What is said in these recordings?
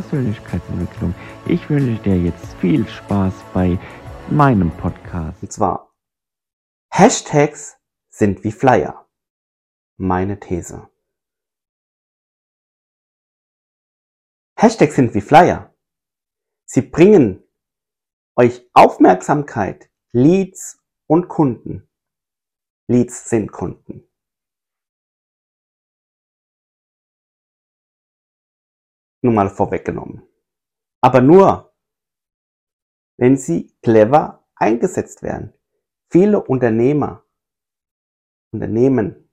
Persönlichkeitsentwicklung. Ich wünsche dir jetzt viel Spaß bei meinem Podcast. Und zwar, Hashtags sind wie Flyer. Meine These. Hashtags sind wie Flyer. Sie bringen euch Aufmerksamkeit, Leads und Kunden. Leads sind Kunden. Nur mal vorweggenommen. Aber nur, wenn sie clever eingesetzt werden. Viele Unternehmer, Unternehmen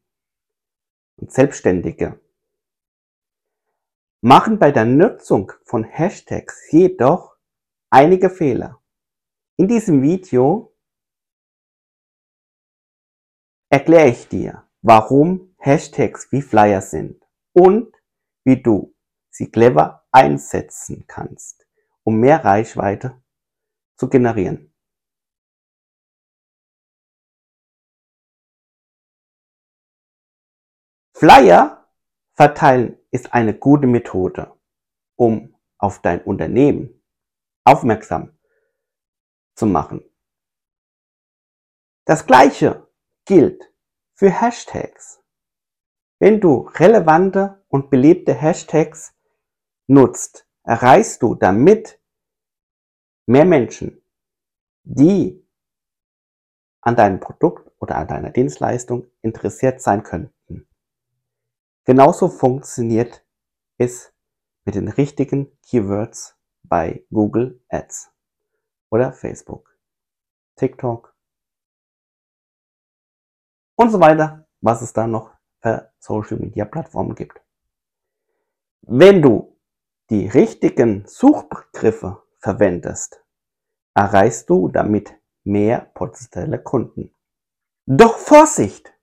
und Selbstständige machen bei der Nutzung von Hashtags jedoch einige Fehler. In diesem Video erkläre ich dir, warum Hashtags wie Flyer sind und wie du sie clever einsetzen kannst, um mehr Reichweite zu generieren. Flyer verteilen ist eine gute Methode, um auf dein Unternehmen aufmerksam zu machen. Das gleiche gilt für Hashtags. Wenn du relevante und beliebte Hashtags nutzt, erreichst du damit mehr Menschen, die an deinem Produkt oder an deiner Dienstleistung interessiert sein könnten. Genauso funktioniert es mit den richtigen Keywords bei Google Ads oder Facebook, TikTok und so weiter, was es da noch für Social Media Plattformen gibt. Wenn du die richtigen Suchbegriffe verwendest, erreichst du damit mehr potenzielle Kunden. Doch Vorsicht!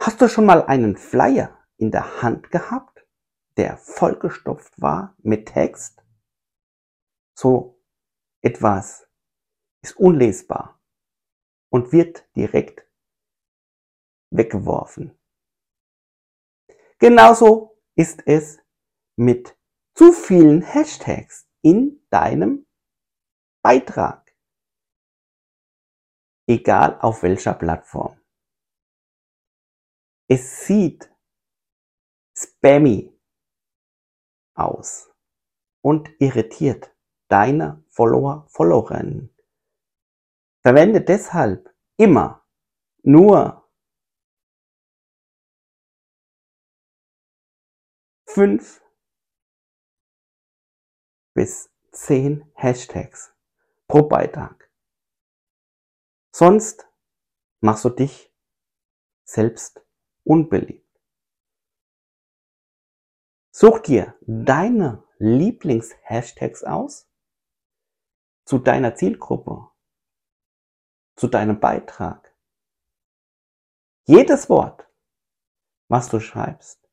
Hast du schon mal einen Flyer in der Hand gehabt, der vollgestopft war mit Text? So etwas ist unlesbar und wird direkt weggeworfen. Genauso ist es mit zu vielen Hashtags in deinem Beitrag. Egal auf welcher Plattform. Es sieht spammy aus und irritiert deine Follower, Followerinnen. Verwende deshalb immer nur fünf bis zehn Hashtags pro Beitrag. Sonst machst du dich selbst unbeliebt. Such dir deine Lieblings-Hashtags aus zu deiner Zielgruppe, zu deinem Beitrag. Jedes Wort, was du schreibst,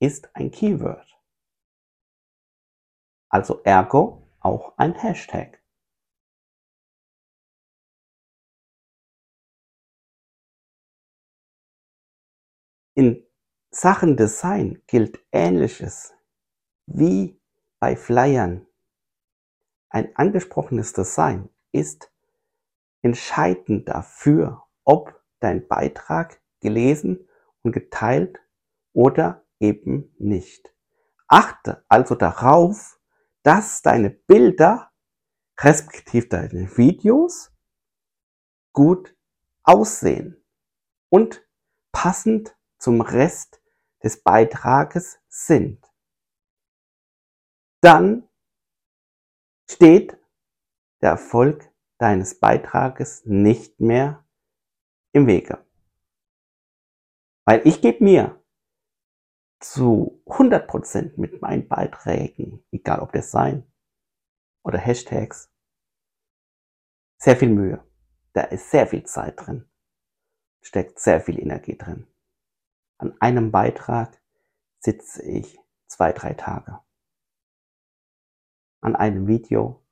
ist ein Keyword. Also ergo auch ein Hashtag. In Sachen Design gilt Ähnliches wie bei Flyern. Ein angesprochenes Design ist entscheidend dafür, ob dein Beitrag gelesen und geteilt oder eben nicht. Achte also darauf, dass deine Bilder respektive deine Videos gut aussehen und passend zum Rest des Beitrages sind. Dann steht der Erfolg deines Beitrages nicht mehr im Wege. Weil ich gebe mir zu 100% mit meinen Beiträgen, egal ob das sein oder Hashtags, sehr viel Mühe. Da ist sehr viel Zeit drin, steckt sehr viel Energie drin. An einem Beitrag sitze ich zwei, drei Tage. An einem Video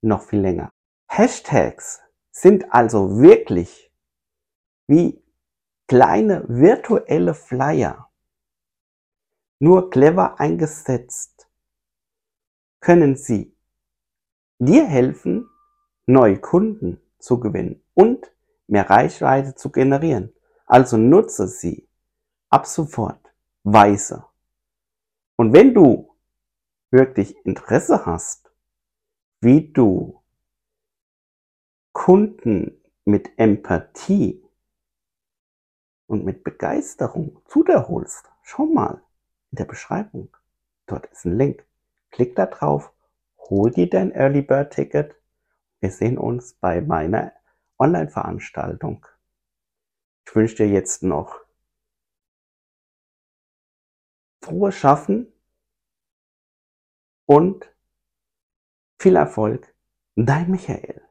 noch viel länger. Hashtags sind also wirklich wie kleine virtuelle Flyer, Nur clever eingesetzt können sie dir helfen, neue Kunden zu gewinnen und mehr Reichweite zu generieren. Also nutze sie ab sofort weise. Und wenn du wirklich Interesse hast, wie du Kunden mit Empathie und mit Begeisterung zu dir holst, schau mal in der Beschreibung. Dort ist ein Link. Klick da drauf, hol dir dein Early Bird Ticket. Wir sehen uns bei meiner Online-Veranstaltung. Ich wünsche dir jetzt noch frohes Schaffen und viel Erfolg. Dein Michael.